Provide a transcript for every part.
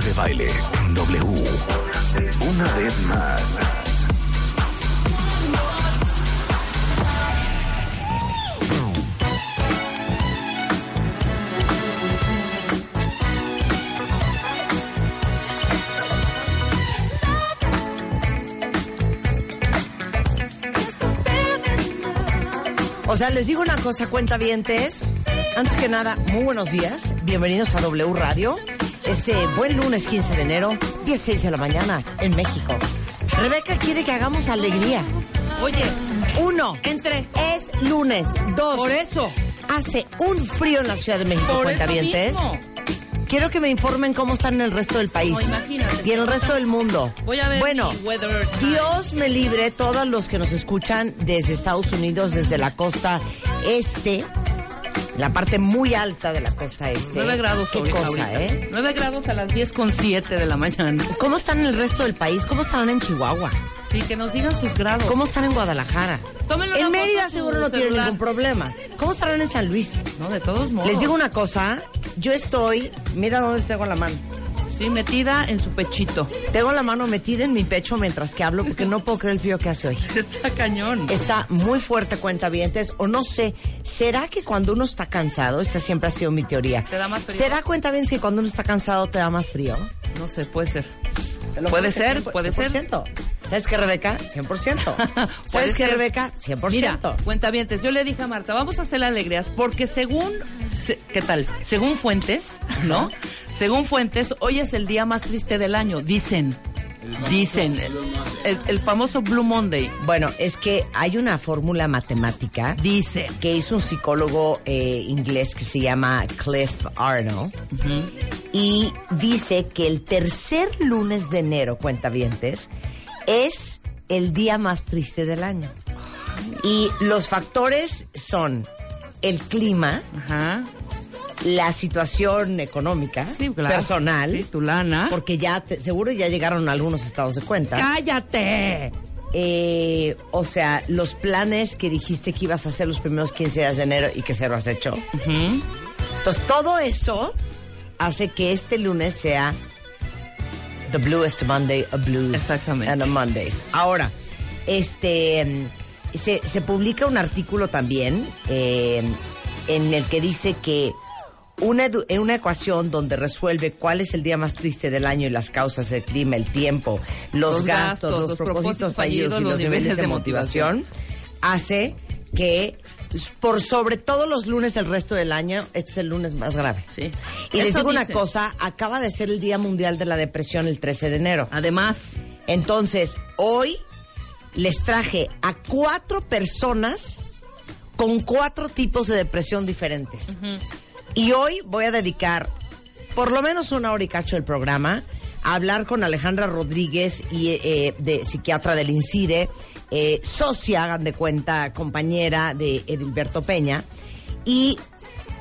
De baile W. Una vez más. O sea, les digo una cosa, cuentavientes. Antes que nada, muy buenos días. Bienvenidos a W Radio. Este buen lunes 15 de enero, 16 de la mañana, en México. Rebeca quiere que hagamos alegría. Oye, Uno, entre. es lunes. Dos, Por eso. hace un frío en la Ciudad de México, Por eso cuentavientes. mismo. Quiero que me informen cómo están en el resto del país. No, y en el resto del mundo. Voy a ver Bueno. Dios me libre todos los que nos escuchan desde Estados Unidos, desde la costa este, la parte muy alta de la costa este. 9 grados Qué cosa, ahorita. ¿eh? 9 grados a las 10 con 7 de la mañana. ¿Cómo están en el resto del país? ¿Cómo están en Chihuahua? Sí, que nos digan sus grados. ¿Cómo están en Guadalajara? Tómenle En Mérida seguro no tienen ningún problema. ¿Cómo estarán en San Luis? No, de todos modos. Les digo una cosa, yo estoy, mira dónde tengo la mano. Sí, metida en su pechito. Tengo la mano metida en mi pecho mientras que hablo porque no puedo creer el frío que hace hoy. Está cañón. Está muy fuerte cuentavientes o no sé, ¿será que cuando uno está cansado, esta siempre ha sido mi teoría, ¿Te da más frío? ¿será cuentavientes que cuando uno está cansado te da más frío? No sé, puede ser. Puede ser, 100%. puede ser. ¿Sabes qué, Rebeca? 100%. Puede ¿Sabes qué. Rebeca? 100%. Mira, cuentavientes, yo le dije a Marta, vamos a hacer alegrías porque según, se- ¿qué tal? Según fuentes, ¿no? Según fuentes, hoy es el día más triste del año, dicen. Dicen. El, el famoso Blue Monday. Bueno, es que hay una fórmula matemática Dice. que hizo un psicólogo eh, inglés que se llama Cliff Arnold y dice que el tercer lunes de enero, cuentavientes, es el día más triste del año. Y los factores son el clima, Ajá. La situación económica, Sí, claro. personal, Sí, tu lana. porque ya te- seguro ya llegaron algunos estados de cuenta. ¡Cállate! Eh, o sea, los planes que dijiste que ibas a hacer los primeros 15 días de enero y que se lo has hecho. Entonces, todo eso hace que este lunes sea the bluest Monday of blues Exactamente. and of Mondays. Ahora, este se, se publica un artículo también eh, en el que dice que una, una ecuación donde resuelve cuál es el día más triste del año y las causas, el clima, el tiempo, los, Los gastos, gastos, los, propósitos propósitos fallidos y los niveles de motivación, hace que por sobre todo los lunes del resto del año, este es el lunes más grave. Sí. Y les digo una cosa, acaba de ser el Día Mundial de la Depresión el 13 de enero. Además, Entonces, hoy les traje a cuatro personas con cuatro tipos de depresión diferentes. Y hoy voy a dedicar por lo menos una hora y cacho del programa a hablar con Alejandra Rodríguez, y, eh, de psiquiatra del INCIDE, eh, socia, hagan de cuenta, compañera de Edilberto Peña. Y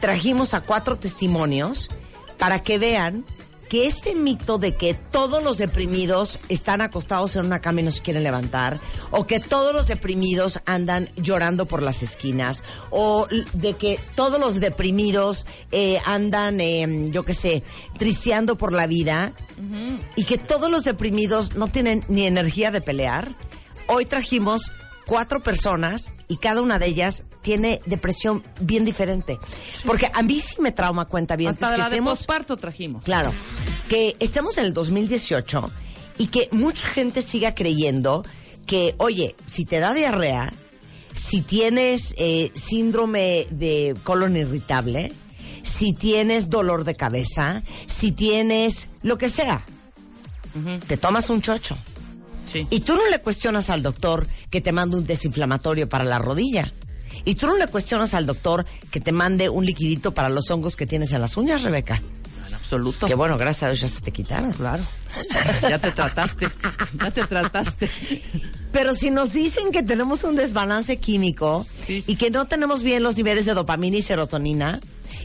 trajimos a cuatro testimonios para que vean que este mito de que todos los deprimidos están acostados en una cama y no se quieren levantar, o que todos los deprimidos andan llorando por las esquinas, o de que todos los deprimidos eh, andan, eh, yo qué sé, tristeando por la vida, y que todos los deprimidos no tienen ni energía de pelear, hoy trajimos cuatro personas y cada una de ellas tiene depresión bien diferente. Porque a mí sí me trauma cuenta bien hasta que la de estemos posparto trajimos. Claro. Que estamos en el 2018 y que mucha gente siga creyendo que, oye, si te da diarrea, si tienes eh, síndrome de colon irritable, si tienes dolor de cabeza, si tienes lo que sea, te tomas un chocho. Sí. Y tú no le cuestionas al doctor que te mande un desinflamatorio para la rodilla. Y tú no le cuestionas al doctor que te mande un liquidito para los hongos que tienes en las uñas, Rebeca. Absoluto. Que bueno, gracias a Dios ya se te quitaron. Claro. ya te trataste. Ya te trataste. Pero si nos dicen que tenemos un desbalance químico Sí. y que no tenemos bien los niveles de dopamina y serotonina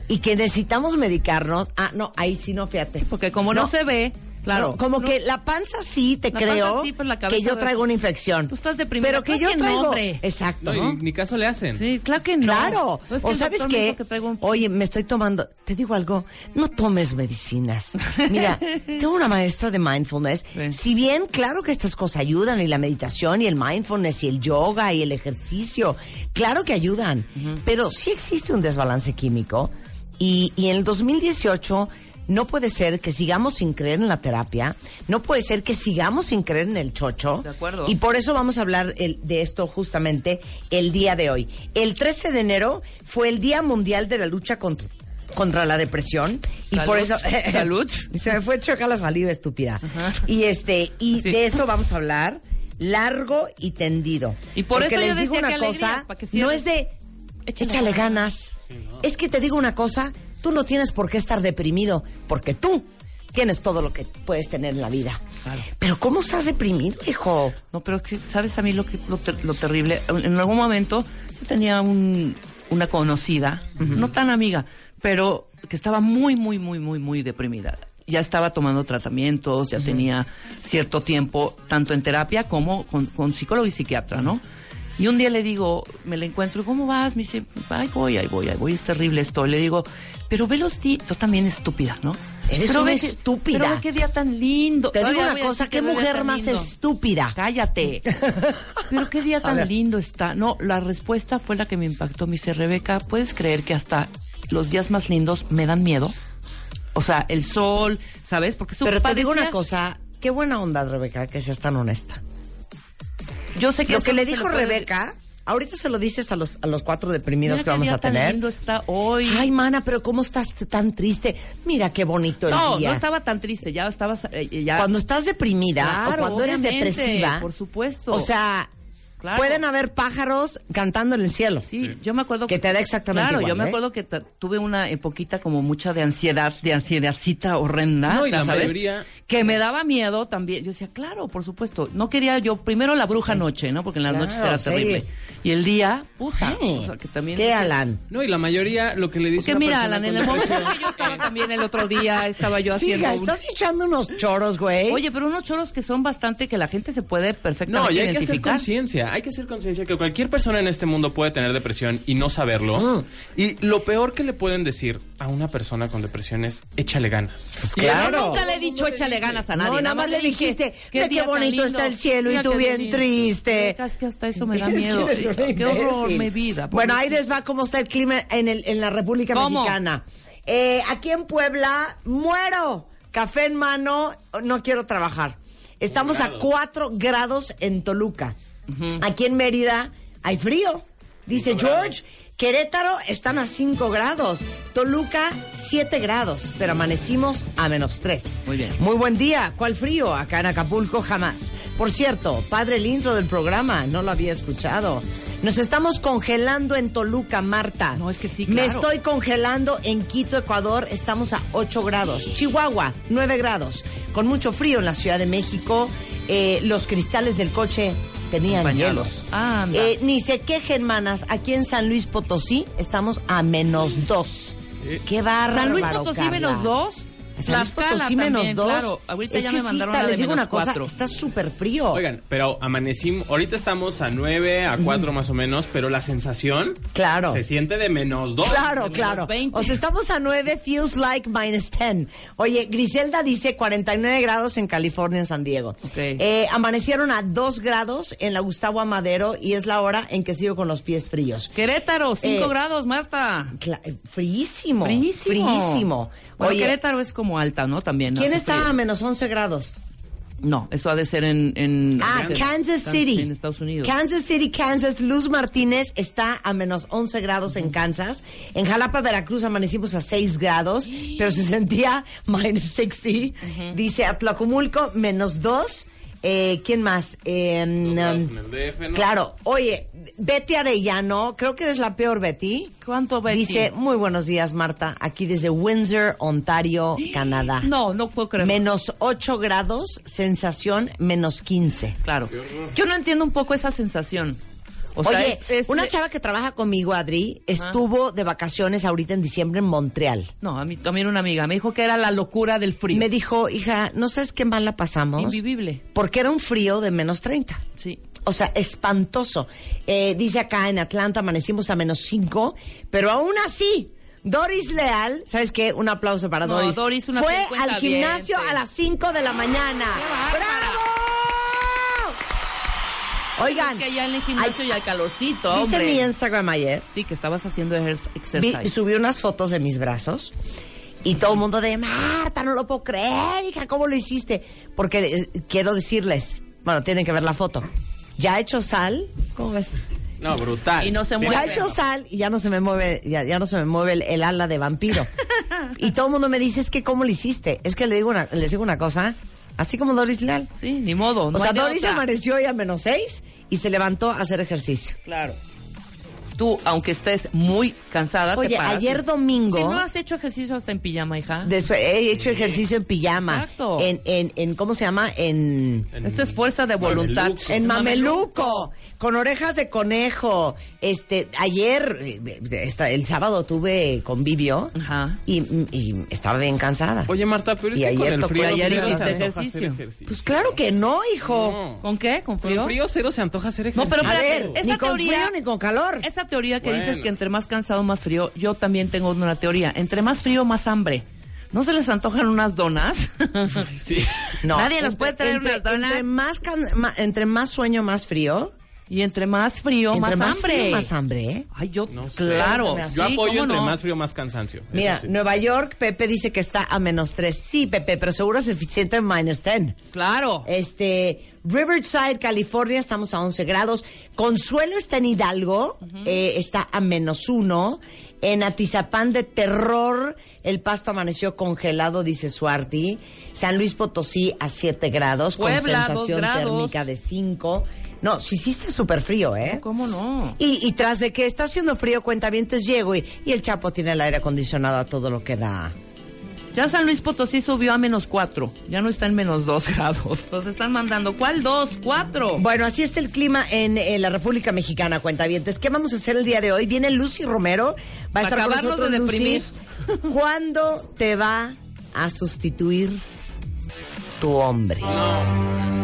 y que necesitamos medicarnos, ah, no, ahí sí no, fíjate. Porque como no, se ve, claro. No, como no- que la panza sí te La creo panza sí, pero la cabeza que yo traigo una infección. Tú estás deprimida. Pero que Claro yo que traigo. Exacto. No, ¿no? y ni caso le hacen. Sí, claro que no. Claro. No, es que o sabes qué, que traigo un- oye, me estoy tomando, te digo algo, no tomes medicinas. Mira, tengo una maestra de mindfulness. Sí. Si bien, claro que estas cosas ayudan, y la meditación, y el mindfulness, y el yoga, y el ejercicio, claro que ayudan. Pero sí existe un desbalance químico. Y, y en el 2018 no puede ser que sigamos sin creer en la terapia, no puede ser que sigamos sin creer en el chocho. De acuerdo. Y por eso vamos a hablar el- de esto justamente el día de hoy. El 13 de enero fue el Día Mundial de la Lucha contra, contra la Depresión. Y Salud. por eso... Salud. Se me fue choca la saliva, estúpida. Y este y Sí. de eso vamos a hablar largo y tendido. Y por Porque eso yo les digo decía una que alegrías, cosa, que no es de Échale échale, ganas. ganas. Es que te digo una cosa, tú no tienes por qué estar deprimido, porque tú tienes todo lo que puedes tener en la vida. Claro. Pero ¿cómo estás deprimido, hijo? No, pero que, ¿sabes a mí lo, que, lo, ter- lo terrible? En algún momento yo tenía un, una conocida, no tan amiga, pero que estaba muy, muy, muy, muy, muy deprimida. Ya estaba tomando tratamientos, ya tenía cierto tiempo, tanto en terapia como con, con psicólogo y psiquiatra, ¿no? Y un día le digo, me la encuentro, ¿cómo vas? Me dice, ahí voy, ahí voy, ahí voy, es terrible esto. Le digo, pero ve los días, tú también estúpida, ¿no? Eres Pero una ve que- estúpida. Pero ve qué día tan lindo. Te digo una cosa, qué mujer más lindo. estúpida. Cállate. Pero qué día tan lindo está. No, la respuesta fue la que me impactó. Me dice, Rebeca, ¿puedes creer que hasta los días más lindos me dan miedo? O sea, el sol, ¿sabes? Porque su Pero te digo una cosa, qué buena onda, Rebeca, que seas tan honesta. Yo sé que Lo que le dijo Rebeca, ahorita se lo dices a los, a los cuatro deprimidos Mira que vamos día a tan tener. lindo está hoy. Ay, mana, pero ¿cómo estás tan triste? Mira qué bonito el no, día. no estaba tan triste. Ya estaba. eh, ya. Cuando estás deprimida Claro, o cuando eres depresiva, por supuesto. o sea, Claro. pueden haber pájaros cantando en el cielo. Sí, yo me acuerdo Que te da exactamente Claro, igual, yo me ¿eh? acuerdo que tuve una poquita como mucha de ansiedad, de ansiedadcita horrenda. No, y la ¿sabes? mayoría- Que me daba miedo también. Yo decía, claro, por supuesto. No quería yo, primero la bruja noche, ¿no? Porque en las Claro, noches era sí. Y el día, puta. O sea, que también. ¿Qué, dices- Alan? No, y la mayoría lo que le dice Porque una mira, persona Alan, en el momento que yo estaba también el otro día, estaba yo Sí, haciendo. hija, un- estás echando unos choros, güey. Oye, pero unos choros que son bastante que la gente se puede perfectamente No, y hay que hacer conciencia. Hay que hacer conciencia que cualquier persona en este mundo puede tener depresión y no saberlo. Mm. Y lo peor que le pueden decir a una persona con depresión es échale ganas. Y claro. Yo nunca le he dicho échale ganas a nadie. no, nada más le dijiste, qué bonito está el cielo y tú bien lindo. triste. Es que hasta eso me da miedo. Qué horror, mi vida. Bueno, ahí les va cómo está el clima en, el, en la República ¿Cómo? Mexicana. Eh, aquí en Puebla, muero. Café en mano, no quiero trabajar. Estamos a 4 grados en Toluca. Aquí en Mérida hay frío. Dice George, Querétaro están a 5 grados. Toluca, 7 grados. Pero amanecimos a menos 3. Muy bien. Muy buen día. ¿Cuál frío? Acá en Acapulco jamás. Por cierto, padre el intro del programa, no lo había escuchado. Nos estamos congelando en Toluca, Marta. No, es que sí, Me claro. estoy congelando en Quito, Ecuador. Estamos a 8 grados. Chihuahua, 9 grados. Con mucho frío en la Ciudad de México. Eh, los cristales del coche tenían Empañados. hielos. Anda. Eh, ni se quejen, manas. Aquí en San Luis Potosí estamos a menos 2. Qué bárbaro, San Luis Potosí Carla. menos dos. San Luis Tlaxcala Potosí menos dos. Claro, ahorita es ya que me sí mandaron está, una de les digo menos una cosa, cuatro. está súper frío. Oigan, pero amanecimos, ahorita estamos a 9, a 4 más o menos, pero la sensación Claro. se siente de menos 2. Claro, claro. 20. O sea, estamos a 9, feels like minus 10. Oye, Griselda dice 49 grados en California, en San Diego. Ok. Eh, amanecieron a 2 grados en la Gustavo Amadero y es la hora en que sigo con los pies fríos. Querétaro, 5 Eh, grados, Marta. Cla- fríísimo. Fríísimo. Fríísimo. Bueno, Oye. Querétaro es como alta, ¿no? También. ¿Quién está a menos 11 grados? No, eso ha de ser en... en Ah, ser- Kansas Kan- City. En Estados Unidos. Kansas City, Kansas. Luz Martínez está a menos 11 grados en Kansas. En Jalapa, Veracruz, amanecimos a 6 grados, pero se sentía minus 60. Dice Atlacomulco, menos 2. Eh, ¿Quién más? Eh, um, el DF, ¿no? Claro, oye, Betty Arellano, creo que eres la peor Betty. ¿Cuánto, Betty? Dice, muy buenos días, Marta, aquí desde Windsor, Ontario, Canadá. No, no puedo creer. Menos 8 grados, sensación menos 15. Claro. Yo no entiendo un poco esa sensación. O sea, Oye, es, es- una chava que trabaja conmigo, Adri, estuvo de vacaciones ahorita en diciembre en Montreal. No, a mí también una amiga me dijo que era la locura del frío. Me dijo, hija, ¿no sabes qué mal la pasamos? Invivible. Porque era un frío de menos 30. Sí. O sea, espantoso. Eh, dice acá en Atlanta amanecimos a menos 5, pero aún así, Doris Leal, ¿sabes qué? Un aplauso para No, Doris. Doris, una Fue al gimnasio a las 5 de la mañana. ¡Bravo! Oigan, Es que ya en el gimnasio ay, ya hay calorcito, ¿viste hombre. mi Instagram ayer? Sí, que estabas haciendo ejer- Vi- exercise. subí unas fotos de mis brazos y todo el mundo de Marta, no lo puedo creer, hija, ¿cómo lo hiciste? Porque eh, quiero decirles, bueno, tienen que ver la foto. Ya he hecho sal, ¿cómo ves? No, brutal. Y no se mueve. Ya he hecho sal y ya no se me mueve, ya, ya no se me mueve el, el ala de vampiro. y todo el mundo me dice, es que ¿cómo lo hiciste? Es que le digo una, les digo una cosa, así como Doris Leal. Sí, ni modo. No o sea, Doris otra. amaneció hoy a menos seis y se levantó a hacer ejercicio. Claro. Tú, aunque estés muy cansada, te Oye, paras ayer domingo- Si no has hecho ejercicio hasta en pijama, hija. Después he hecho ejercicio en pijama. Exacto. En, en, en, ¿cómo se llama? En... En- Esta es fuerza de voluntad. Mameluco. En mameluco, con orejas de conejo. Este, ayer, esta- el sábado tuve convivio Ajá. y, y estaba bien cansada. Oye, Marta, pero es Y que ayer con el tocó- frío y ayer hiciste ejercicio. Pues claro que no, hijo. No. ¿Con qué? ¿Con Con frío? frío cero se antoja hacer No, ejercicio. pero A espérate, ver, esa ni con teoría- frío ni con calor. Esa teoría que dices que entre más cansado, más frío, yo también tengo una teoría. Entre más frío, más hambre. ¿No se les antojan unas donas? Sí. No, Nadie nos puede traer entre, unas donas. Entre más, can- ma- entre más sueño, más frío. Y entre más frío, entre más, más hambre. frío, más hambre, ¿eh? Ay, yo, No sé. claro. Yo apoyo ¿cómo entre no? más frío, más cansancio. Mira, sí. Nueva York, Pepe dice que está a menos 3. Sí, Pepe, pero seguro es suficiente en minus 10. Claro. Este, Riverside, California, estamos a 11 grados. Consuelo está en Hidalgo, eh, está a menos 1. En Atizapán de terror, el pasto amaneció congelado, dice Suarti. San Luis Potosí a 7 grados, con Puebla, sensación térmica de 5. No, sí hiciste súper frío, ¿eh? ¿Cómo no? Y, y tras de que está haciendo frío, cuentavientes llego y, y el Chapo tiene el aire acondicionado a todo lo que da. Ya San Luis Potosí subió a menos cuatro. Ya no está en menos dos grados. Nos están mandando. ¿Cuál dos? Cuatro. Bueno, así está el clima en, en la República Mexicana, cuentavientes. ¿Qué vamos a hacer el día de hoy? Viene Lucy Romero, va a Para estar con acabarnos nosotros de Lucy. deprimir. ¿Cuándo te va a sustituir tu hombre? O sea,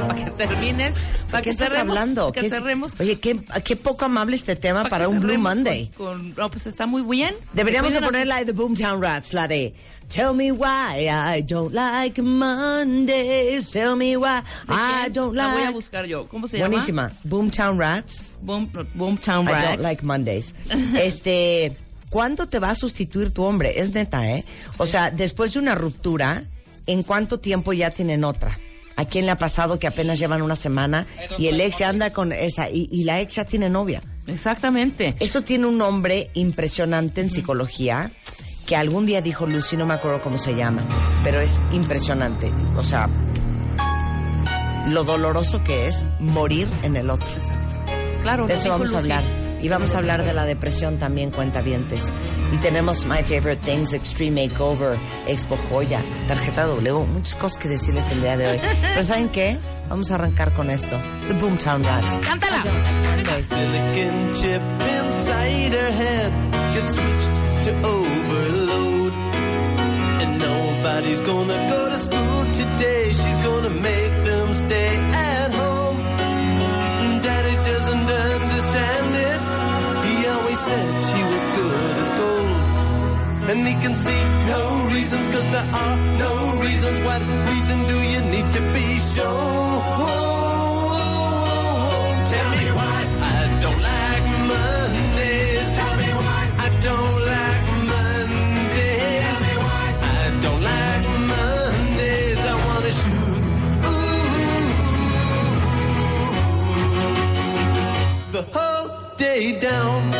para que termines. Para ¿De qué que estás cerremos, hablando? Que ¿Qué- cerremos. Oye, qué, qué poco amable este tema para para un Blue Monday. con- con- no, pues está muy bien. Deberíamos de poner la de Boomtown Rats, la de Tell me why I don't like Mondays. Tell me why sus- ¿De I don't La voy a like. buscar yo. ¿Cómo se Buenísima. Boomtown Rats. llama? Boom, Boomtown I Rats. don't like Mondays. Este, ¿cuándo te va a sustituir tu hombre? Es neta, ¿eh? O sea, después de una ruptura, ¿en cuánto tiempo ya tienen otra? ¿A quién le ha pasado que apenas llevan una semana y el ex ya anda con esa y, y la ex ya tiene novia? Exactamente. Eso tiene un nombre impresionante en psicología que algún día dijo Lucy, no me acuerdo cómo se llama, pero es impresionante. O sea, lo doloroso que es morir en el otro. Claro. De eso vamos a hablar. Y vamos a hablar de la depresión también, cuentavientes. Y tenemos My Favorite Things, Extreme Makeover, Expo Joya, Tarjeta W, muchas cosas que decirles el día de hoy. Pero ¿saben qué? Vamos a arrancar con esto. The Boomtown Rats. ¡Cántala! silicon chip inside her head gets switched to overload. And nobody's gonna go to school today. She's gonna make down.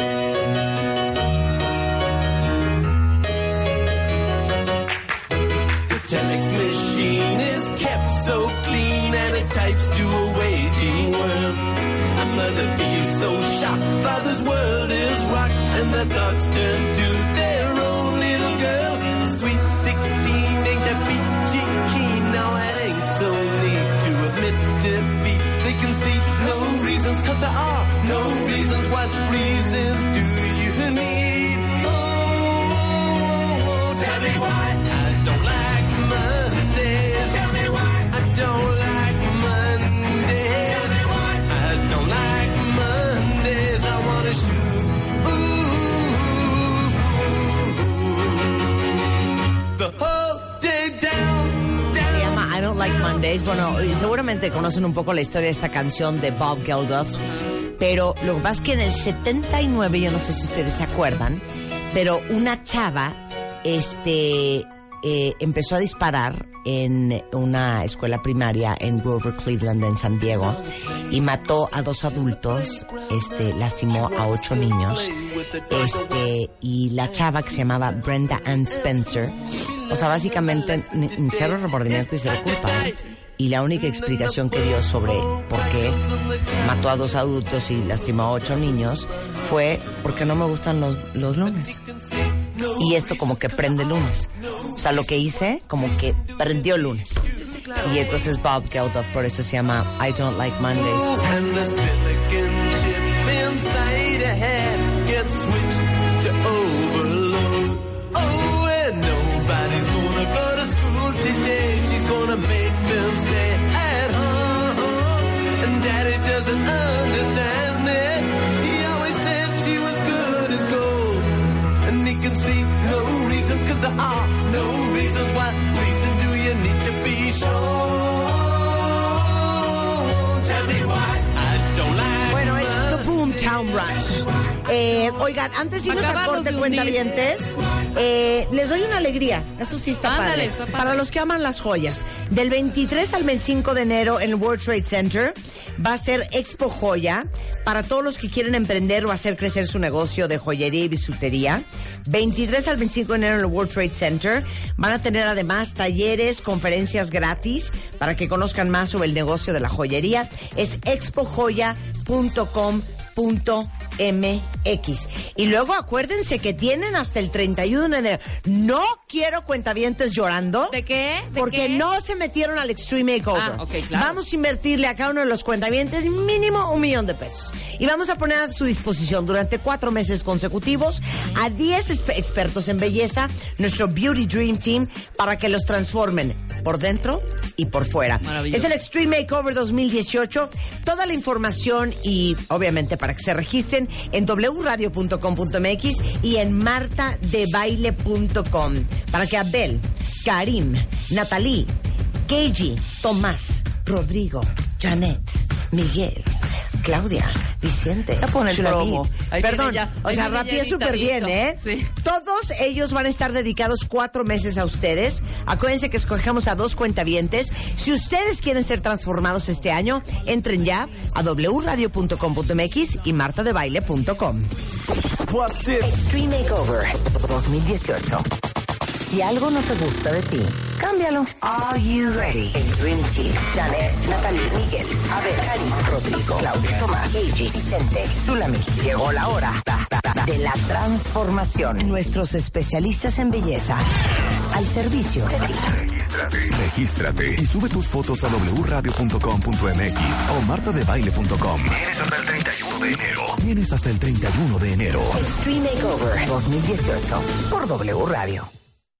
The telex machine is kept so clean and it types to a waiting world. A mother feels so shocked, father's world is rocked, and the thoughts turn to Bueno, seguramente conocen un poco la historia de esta canción de Bob Geldof. Pero lo que pasa es que en el 79, yo no sé si ustedes se acuerdan, pero una chava este, eh, empezó a disparar en una escuela primaria en Grover Cleveland, en San Diego, y mató a dos adultos, este, lastimó a ocho niños. Este, y la chava que se llamaba Brenda Ann Spencer, o sea, básicamente cero remordimiento y cero culpa. ¿eh? Y la única explicación que dio sobre por qué mató a dos adultos y lastimó a ocho niños fue porque no me gustan los, los lunes. Y esto como que prende lunes. O sea, lo que hice como que prendió lunes. Y entonces Bob Geldof, por eso se llama I Don't Like Mondays. Daddy doesn't understand it. He always said she was good as gold. And he can see no reasons, cause there are no reasons. What reason do you need to be shown? Tell me why I don't like Bueno, es The Boomtown Rush. Eh, oigan, antes de irnos a corte de cuentavientes, eh, les doy una alegría. Eso sí está Ándale, padre. está padre. Para los que aman las joyas. Del 23 al 25 de enero en el World Trade Center va a ser Expo Joya para todos los que quieren emprender o hacer crecer su negocio de joyería y bisutería. 23 al 25 de enero en el World Trade Center van a tener además talleres, conferencias gratis para que conozcan más sobre el negocio de la joyería. Es expojoya.com MX. Y luego acuérdense que tienen hasta el 31 de enero. No quiero cuentavientes llorando. ¿De qué? ¿De Porque qué? no se metieron al Extreme Makeover. Ah, claro. Vamos a invertirle a cada uno de los cuentavientes mínimo un millón de pesos. Y vamos a poner a su disposición durante cuatro meses consecutivos a 10 espe- expertos en belleza, nuestro Beauty Dream Team, para que los transformen por dentro y por fuera. Es el Extreme Makeover 2018. Toda la información y obviamente para que se registren en wradio.com.mx y en martadebaile.com. Para que Abel, Karim, Natalie, Keiji, Tomás, Rodrigo, Janet, Miguel, Claudia, Vicente, Ya pone el Shulamit. promo. Ahí Perdón, ya- o sea, rapié súper bien, ¿eh? Sí. Todos ellos van a estar dedicados cuatro meses a ustedes. Acuérdense que escogemos a dos cuentavientes. Si ustedes quieren ser transformados este año, entren ya a wradio.com.mx y martadebaile.com. Extreme Makeover 2018. Si algo no te gusta de ti, cámbialo. Are you ready? El Dream Team. Janet, Natalie, Miguel, Abel, Karim, Rodrigo, Claudia, Tomás, Keiji, Vicente, Zulami. Llegó la hora de la transformación. Nuestros especialistas en belleza al servicio de ti. Regístrate y sube tus fotos a wradio.com.mx o martadebaile.com. Tienes hasta el 31 de enero. Tienes hasta el 31 de enero. Extreme Makeover 2018 por W Radio.